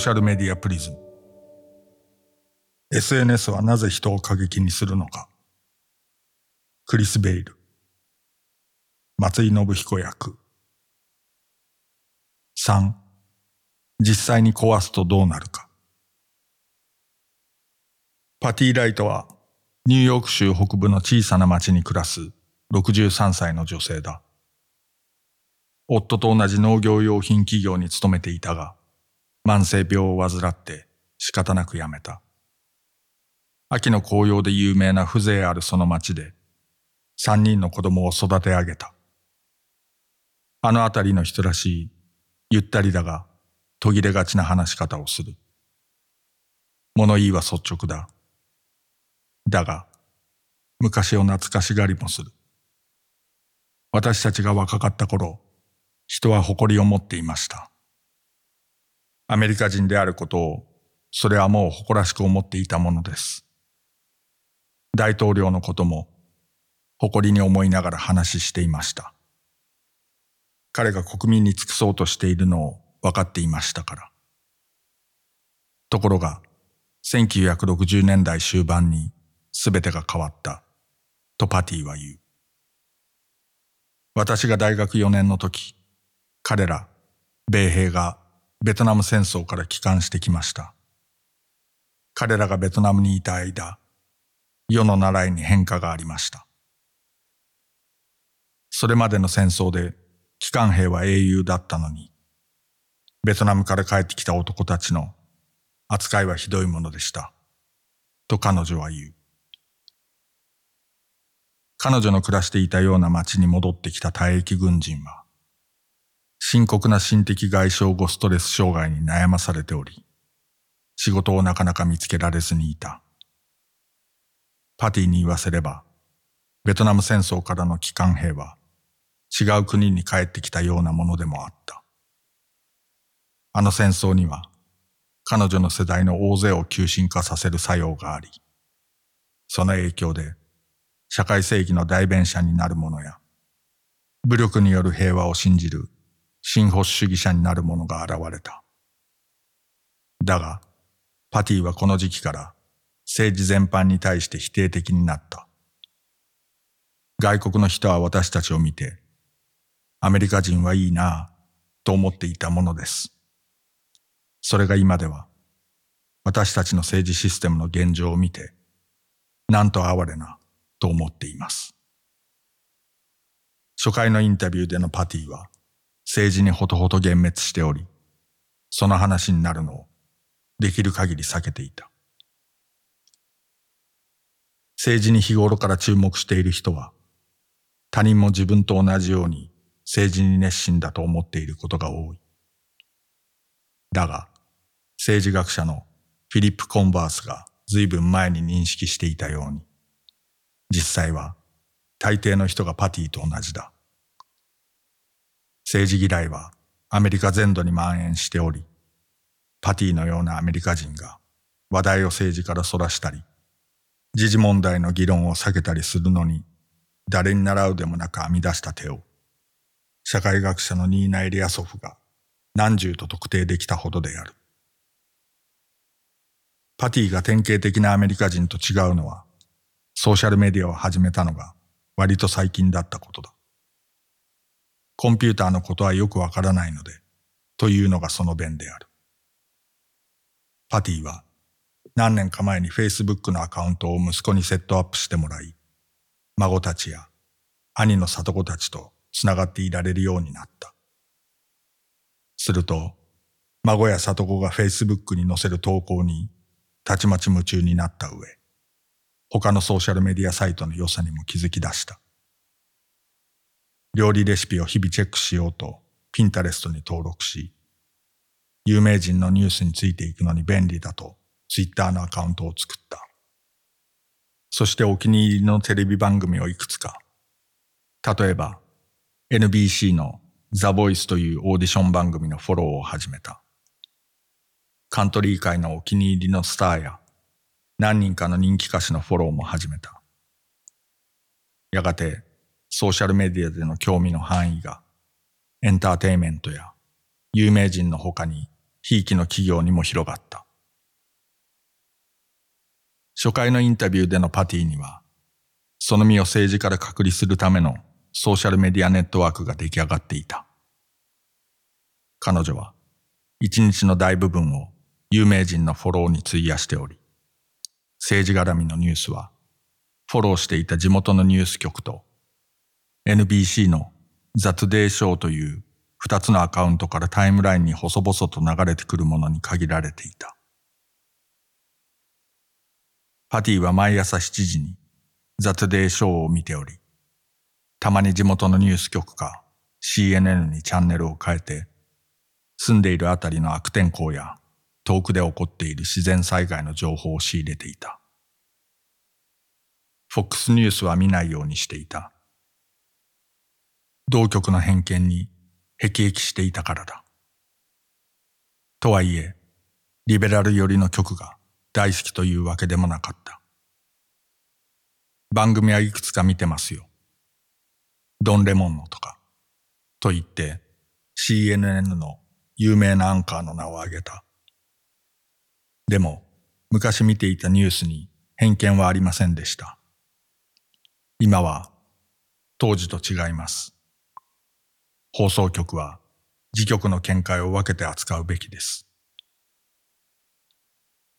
ーシャルメディアプリズム。SNS はなぜ人を過激にするのか。クリス・ベイル。松井信彦役。3実際に壊すとどうなるか。パティ・ライトはニューヨーク州北部の小さな町に暮らす63歳の女性だ。夫と同じ農業用品企業に勤めていたが、慢性病を患って仕方なく辞めた。秋の紅葉で有名な風情あるその町で、三人の子供を育て上げた。あの辺りの人らしい、ゆったりだが途切れがちな話し方をする。物言いは率直だ。だが、昔を懐かしがりもする。私たちが若かった頃、人は誇りを持っていました。アメリカ人であることを、それはもう誇らしく思っていたものです。大統領のことも、誇りに思いながら話していました。彼が国民に尽くそうとしているのを分かっていましたから。ところが、1960年代終盤に全てが変わった、とパティは言う。私が大学4年の時、彼ら、米兵がベトナム戦争から帰還してきました。彼らがベトナムにいた間、世の習いに変化がありました。それまでの戦争で帰還兵は英雄だったのに、ベトナムから帰ってきた男たちの扱いはひどいものでした。と彼女は言う。彼女の暮らしていたような町に戻ってきた退役軍人は、深刻な心的外傷後ストレス障害に悩まされており、仕事をなかなか見つけられずにいた。パティに言わせれば、ベトナム戦争からの帰還兵は、違う国に帰ってきたようなものでもあった。あの戦争には、彼女の世代の大勢を急進化させる作用があり、その影響で社会正義の代弁者になる者や、武力による平和を信じる新保守主義者になる者が現れた。だが、パティはこの時期から政治全般に対して否定的になった。外国の人は私たちを見て、アメリカ人はいいなぁと思っていたものです。それが今では、私たちの政治システムの現状を見て、なんと哀れな、と思っています。初回のインタビューでのパティは政治にほとほと幻滅しており、その話になるのをできる限り避けていた。政治に日頃から注目している人は、他人も自分と同じように政治に熱心だと思っていることが多い。だが、政治学者のフィリップ・コンバースが随分前に認識していたように、実際は大抵の人がパティと同じだ。政治嫌いはアメリカ全土に蔓延しており、パティのようなアメリカ人が話題を政治から逸らしたり、時事問題の議論を避けたりするのに、誰に習うでもなく編み出した手を、社会学者のニーナ・エリアソフが何十と特定できたほどである。パティが典型的なアメリカ人と違うのは、ソーシャルメディアを始めたのが割と最近だったことだ。コンピューターのことはよくわからないので、というのがその弁である。パティは何年か前に Facebook のアカウントを息子にセットアップしてもらい、孫たちや兄の里子たちと繋がっていられるようになった。すると、孫や里子が Facebook に載せる投稿にたちまち夢中になった上、他のソーシャルメディアサイトの良さにも気づき出した。料理レシピを日々チェックしようとピンタレストに登録し、有名人のニュースについていくのに便利だとツイッターのアカウントを作った。そしてお気に入りのテレビ番組をいくつか。例えば NBC のザ・ボイスというオーディション番組のフォローを始めた。カントリー界のお気に入りのスターや何人かの人気歌手のフォローも始めた。やがてソーシャルメディアでの興味の範囲がエンターテイメントや有名人の他にひいきの企業にも広がった。初回のインタビューでのパティには、その身を政治から隔離するためのソーシャルメディアネットワークが出来上がっていた。彼女は一日の大部分を有名人のフォローに費やしており、政治絡みのニュースはフォローしていた地元のニュース局と NBC のザ・トゥデイ・ショーという二つのアカウントからタイムラインに細々と流れてくるものに限られていた。パティは毎朝7時にザ・トゥデイ・ショーを見ており、たまに地元のニュース局か CNN にチャンネルを変えて、住んでいるあたりの悪天候や遠くで起こっている自然災害の情報を仕入れていた。フォックスニュースは見ないようにしていた。同局の偏見に辟易していたからだ。とはいえ、リベラル寄りの曲が大好きというわけでもなかった。番組はいくつか見てますよ。ドン・レモンのとか、と言って CNN の有名なアンカーの名を挙げた。でも、昔見ていたニュースに偏見はありませんでした。今は当時と違います。放送局は自局の見解を分けて扱うべきです。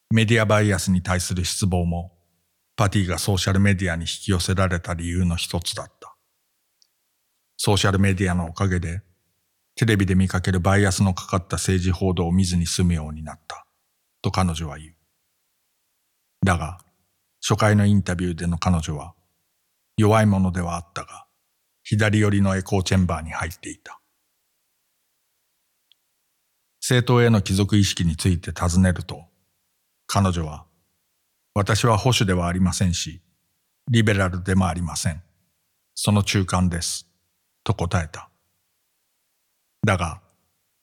メディアバイアスに対する失望もパティがソーシャルメディアに引き寄せられた理由の一つだった。ソーシャルメディアのおかげでテレビで見かけるバイアスのかかった政治報道を見ずに済むようになったと彼女は言う。だが初回のインタビューでの彼女は弱いものではあったが左寄りのエコーチェンバーに入っていた。政党への帰属意識について尋ねると、彼女は、私は保守ではありませんし、リベラルでもありません。その中間です。と答えた。だが、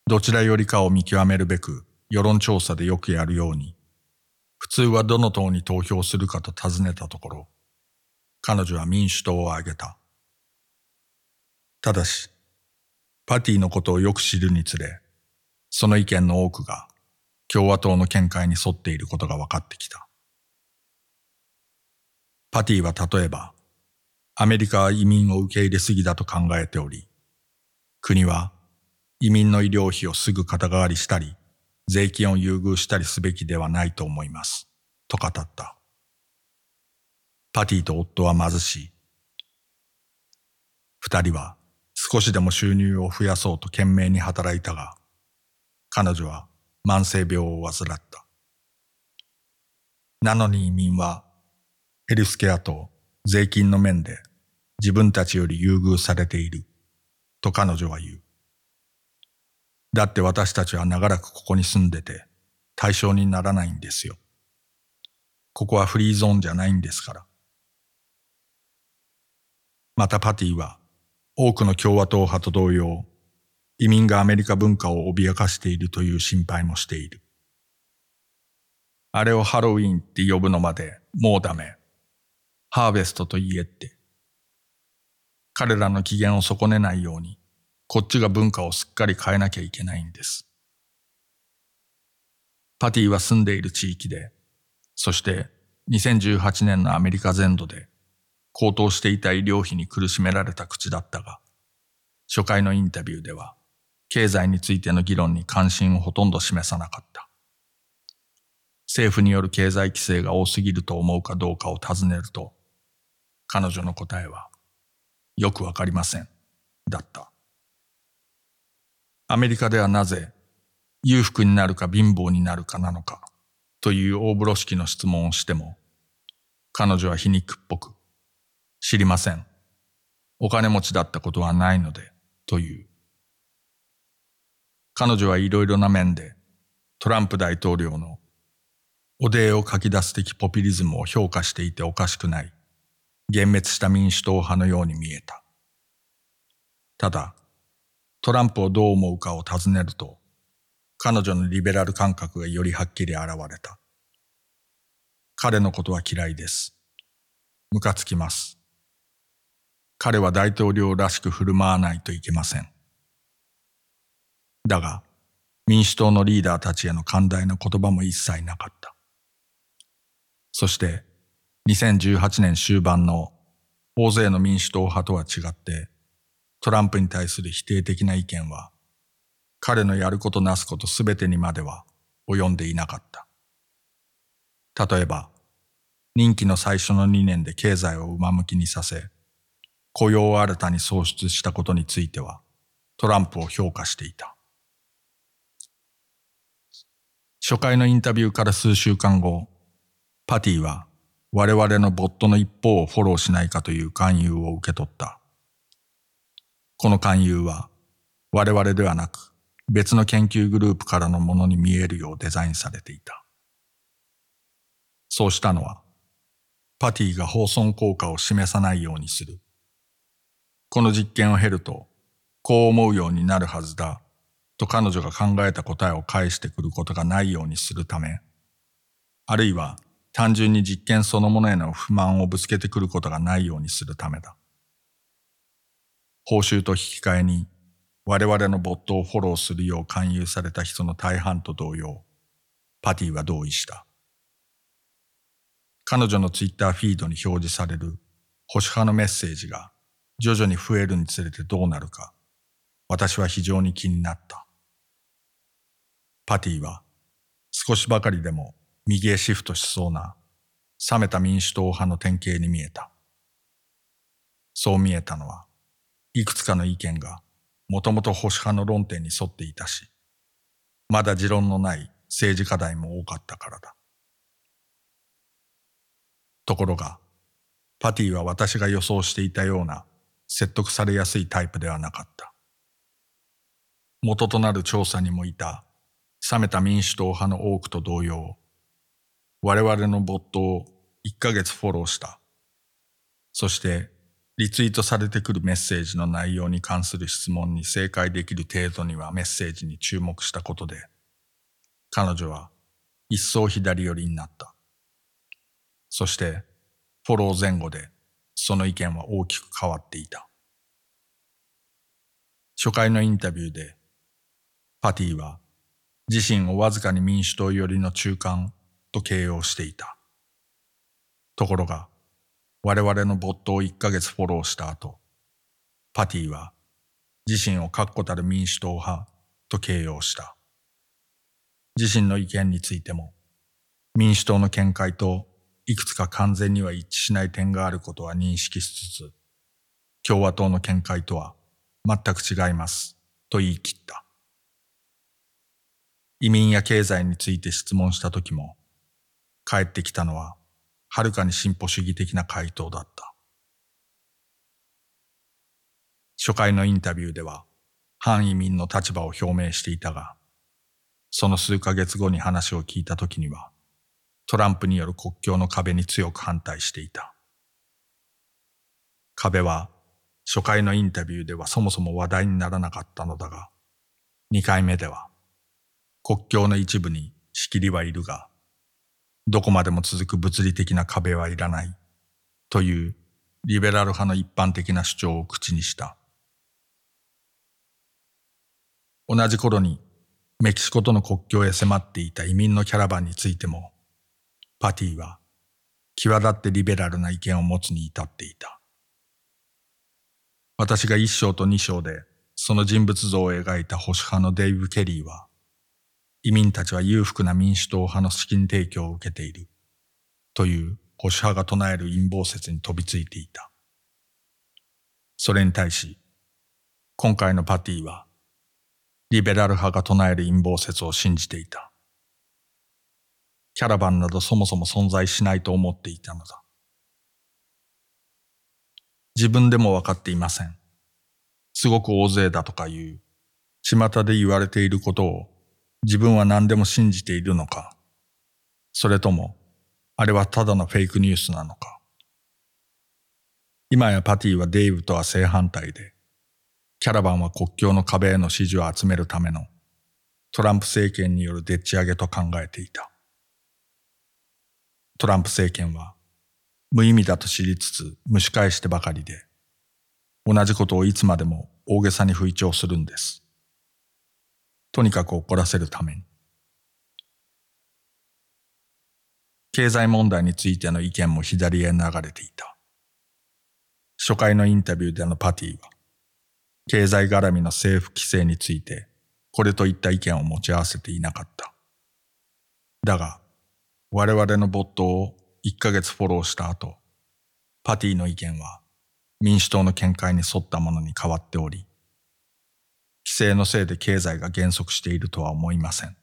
どちらよりかを見極めるべく世論調査でよくやるように、普通はどの党に投票するかと尋ねたところ、彼女は民主党を挙げた。ただし、パティのことをよく知るにつれ、その意見の多くが共和党の見解に沿っていることが分かってきた。パティは例えば、アメリカは移民を受け入れすぎだと考えており、国は移民の医療費をすぐ肩代わりしたり、税金を優遇したりすべきではないと思います、と語った。パティと夫は貧しい。二人は少しでも収入を増やそうと懸命に働いたが、彼女は慢性病を患った。なのに移民はヘルスケアと税金の面で自分たちより優遇されていると彼女は言う。だって私たちは長らくここに住んでて対象にならないんですよ。ここはフリーゾーンじゃないんですから。またパティは多くの共和党派と同様、移民がアメリカ文化を脅かしているという心配もしている。あれをハロウィンって呼ぶのまでもうダメ。ハーベストと言えって。彼らの機嫌を損ねないように、こっちが文化をすっかり変えなきゃいけないんです。パティは住んでいる地域で、そして2018年のアメリカ全土で高騰していた医療費に苦しめられた口だったが、初回のインタビューでは、経済についての議論に関心をほとんど示さなかった。政府による経済規制が多すぎると思うかどうかを尋ねると、彼女の答えは、よくわかりません、だった。アメリカではなぜ、裕福になるか貧乏になるかなのか、という大風呂敷の質問をしても、彼女は皮肉っぽく、知りません。お金持ちだったことはないので、という。彼女はいろいろな面でトランプ大統領のおでを書き出す的ポピュリズムを評価していておかしくない、幻滅した民主党派のように見えた。ただ、トランプをどう思うかを尋ねると、彼女のリベラル感覚がよりはっきり現れた。彼のことは嫌いです。ムカつきます。彼は大統領らしく振る舞わないといけません。だが、民主党のリーダーたちへの寛大な言葉も一切なかった。そして2018年終盤の大勢の民主党派とは違ってトランプに対する否定的な意見は彼のやることなすことすべてにまでは及んでいなかった。例えば任期の最初の2年で経済を上向きにさせ雇用を新たに創出したことについてはトランプを評価していた。初回のインタビューから数週間後、パティは我々のボットの一方をフォローしないかという勧誘を受け取った。この勧誘は我々ではなく別の研究グループからのものに見えるようデザインされていた。そうしたのはパティが放送効果を示さないようにする。この実験を経るとこう思うようになるはずだと彼女が考えた答えを返してくることがないようにするため、あるいは単純に実験そのものへの不満をぶつけてくることがないようにするためだ。報酬と引き換えに我々のボットをフォローするよう勧誘された人の大半と同様、パティは同意した。彼女のツイッターフィードに表示される保守派のメッセージが徐々に増えるにつれてどうなるか、私は非常に気になった。パティは少しばかりでも右へシフトしそうな冷めた民主党派の典型に見えた。そう見えたのは、いくつかの意見がもともと保守派の論点に沿っていたし、まだ持論のない政治課題も多かったからだ。ところが、パティは私が予想していたような説得されやすいタイプではなかった。元となる調査にもいた冷めた民主党派の多くと同様、我々のボットを1ヶ月フォローした。そして、リツイートされてくるメッセージの内容に関する質問に正解できる程度にはメッセージに注目したことで、彼女は一層左寄りになった。そして、フォロー前後でその意見は大きく変わっていた。初回のインタビューで、パティは自身をわずかに民主党寄りの中間と形容していた。ところが、我々のボットを1ヶ月フォローした後、パティは自身を確固たる民主党派と形容した。自身の意見についても、民主党の見解といくつか完全には一致しない点があることは認識しつつ、共和党の見解とは全く違いますと言い切った。移民や経済について質問した時も、返ってきたのは、はるかに進歩主義的な回答だった。初回のインタビューでは、反移民の立場を表明していたが、その数ヶ月後に話を聞いた時には、トランプによる国境の壁に強く反対していた。壁は、初回のインタビューではそもそも話題にならなかったのだが、二回目では、国境の一部に仕切りはいるが、どこまでも続く物理的な壁はいらないというリベラル派の一般的な主張を口にした。同じ頃にメキシコとの国境へ迫っていた移民のキャラバンについても、パティは際立ってリベラルな意見を持つに至っていた。私が一章と二章でその人物像を描いた保守派のデイブ・ケリーは、移民たちは裕福な民主党派の資金提供を受けているという保守派が唱える陰謀説に飛びついていた。それに対し、今回のパティは、リベラル派が唱える陰謀説を信じていた。キャラバンなどそもそも存在しないと思っていたのだ。自分でもわかっていません。すごく大勢だとかいう、巷で言われていることを自分は何でも信じているのか、それとも、あれはただのフェイクニュースなのか。今やパティはデイブとは正反対で、キャラバンは国境の壁への支持を集めるためのトランプ政権によるでっち上げと考えていた。トランプ政権は無意味だと知りつつ蒸し返してばかりで、同じことをいつまでも大げさに吹聴するんです。とにかく怒らせるために。経済問題についての意見も左へ流れていた。初回のインタビューでのパティは、経済絡みの政府規制について、これといった意見を持ち合わせていなかった。だが、我々のボットを1ヶ月フォローした後、パティの意見は民主党の見解に沿ったものに変わっており、規制のせいで経済が減速しているとは思いません。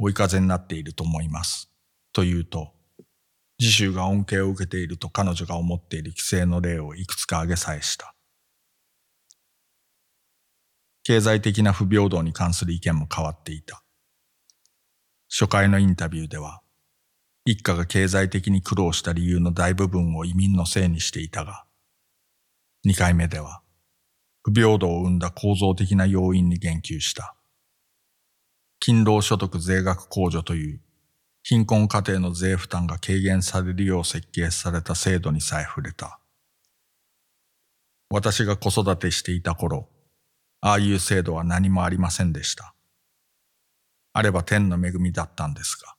追い風になっていると思います。と言うと、自習が恩恵を受けていると彼女が思っている規制の例をいくつか挙げさえした。経済的な不平等に関する意見も変わっていた。初回のインタビューでは、一家が経済的に苦労した理由の大部分を移民のせいにしていたが、二回目では、不平等を生んだ構造的な要因に言及した。勤労所得税額控除という貧困家庭の税負担が軽減されるよう設計された制度にさえ触れた。私が子育てしていた頃、ああいう制度は何もありませんでした。あれば天の恵みだったんですが。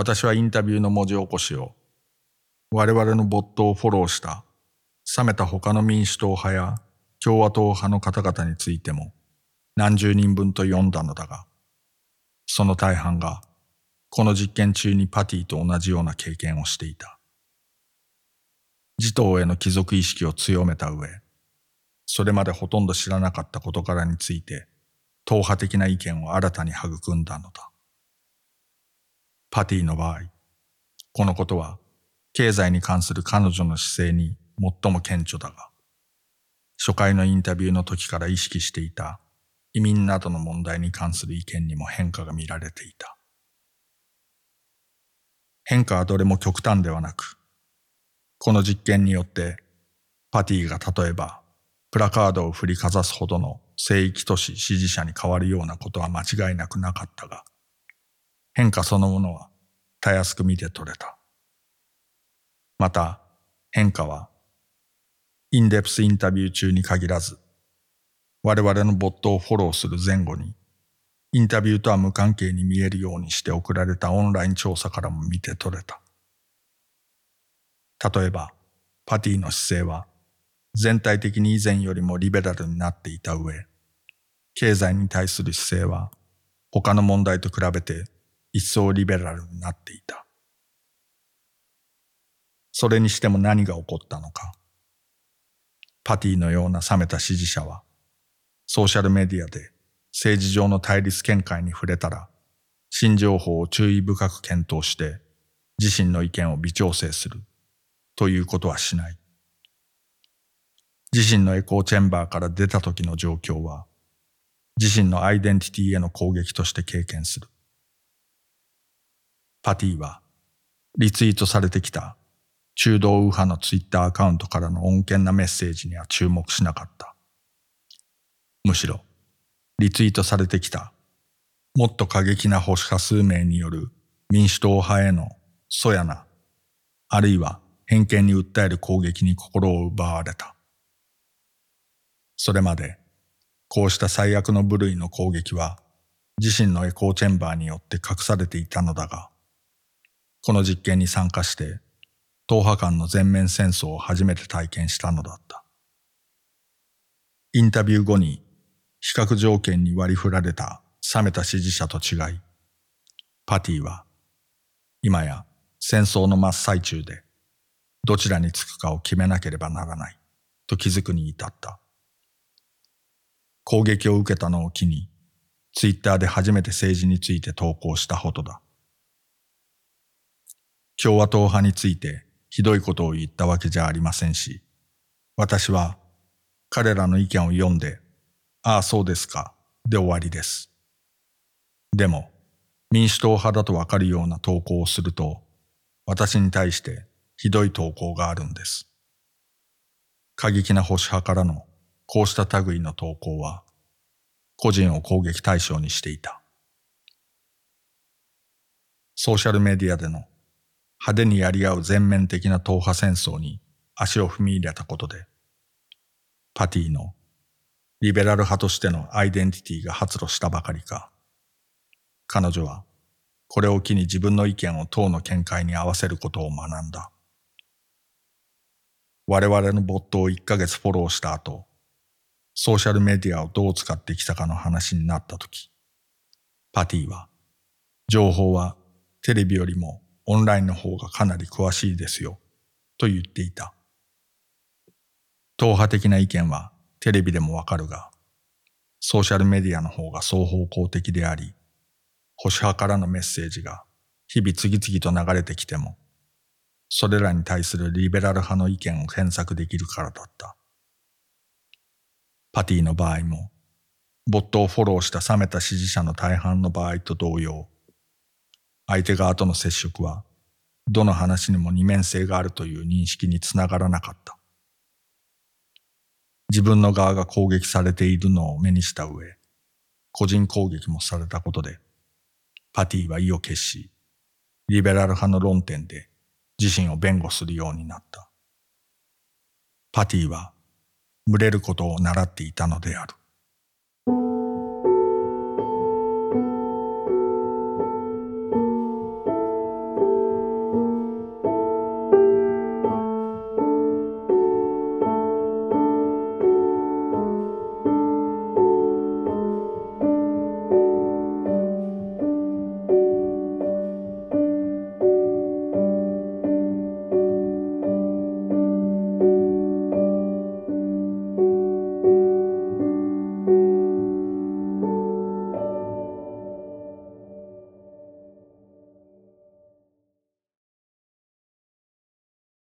私はインタビューの文字起こしを、我々のボットをフォローした、冷めた他の民主党派や共和党派の方々についても何十人分と読んだのだが、その大半がこの実験中にパティと同じような経験をしていた。自党への貴族意識を強めた上、それまでほとんど知らなかった事柄について、党派的な意見を新たに育んだのだ。パティの場合、このことは経済に関する彼女の姿勢に最も顕著だが、初回のインタビューの時から意識していた移民などの問題に関する意見にも変化が見られていた。変化はどれも極端ではなく、この実験によってパティが例えばプラカードを振りかざすほどの聖域都市支持者に変わるようなことは間違いなくなかったが、変化そのものはたやすく見て取れた。また変化はインデプスインタビュー中に限らず我々のボットをフォローする前後に、インタビューとは無関係に見えるようにして送られたオンライン調査からも見て取れた。例えば、パティの姿勢は全体的に以前よりもリベラルになっていた上、経済に対する姿勢は他の問題と比べて一層リベラルになっていた。それにしても何が起こったのか。パティのような冷めた支持者はソーシャルメディアで政治上の対立見解に触れたら、新情報を注意深く検討して自身の意見を微調整するということはしない。自身のエコーチェンバーから出た時の状況は、自身のアイデンティティへの攻撃として経験する。パティは、リツイートされてきた中道右派のツイッターアカウントからの穏健なメッセージには注目しなかった。むしろ、リツイートされてきた、もっと過激な保守派数名による民主党派へのそやな、あるいは偏見に訴える攻撃に心を奪われた。それまで、こうした最悪の部類の攻撃は、自身のエコーチェンバーによって隠されていたのだが、この実験に参加して、党派間の全面戦争を初めて体験したのだった。インタビュー後に比較条件に割り振られた冷めた支持者と違い、パティは今や戦争の真っ最中でどちらにつくかを決めなければならないと気づくに至った。攻撃を受けたのを機にツイッターで初めて政治について投稿したほどだ。共和党派についてひどいことを言ったわけじゃありませんし、私は彼らの意見を読んでああ、そうですか。で終わりです。でも、民主党派だとわかるような投稿をすると、私に対してひどい投稿があるんです。過激な保守派からのこうした類の投稿は、個人を攻撃対象にしていた。ソーシャルメディアでの派手にやり合う全面的な党派戦争に足を踏み入れたことで、パティのリベラル派としてのアイデンティティが発露したばかりか、彼女はこれを機に自分の意見を党の見解に合わせることを学んだ。我々のボットを1ヶ月フォローした後、ソーシャルメディアをどう使ってきたかの話になったとき、パティは、情報はテレビよりもオンラインの方がかなり詳しいですよ、と言っていた。党派的な意見はテレビでもわかるが、ソーシャルメディアの方が双方向的であり、保守派からのメッセージが日々次々と流れてきても、それらに対するリベラル派の意見を検索できるからだった。パティの場合も、ボットをフォローした冷めた支持者の大半の場合と同様、相手側との接触は、どの話にも二面性があるという認識につながらなかった。自分の側が攻撃されているのを目にした上、個人攻撃もされたことで、パティは意を決し、リベラル派の論点で自身を弁護するようになった。パティは群れることを習っていたのである。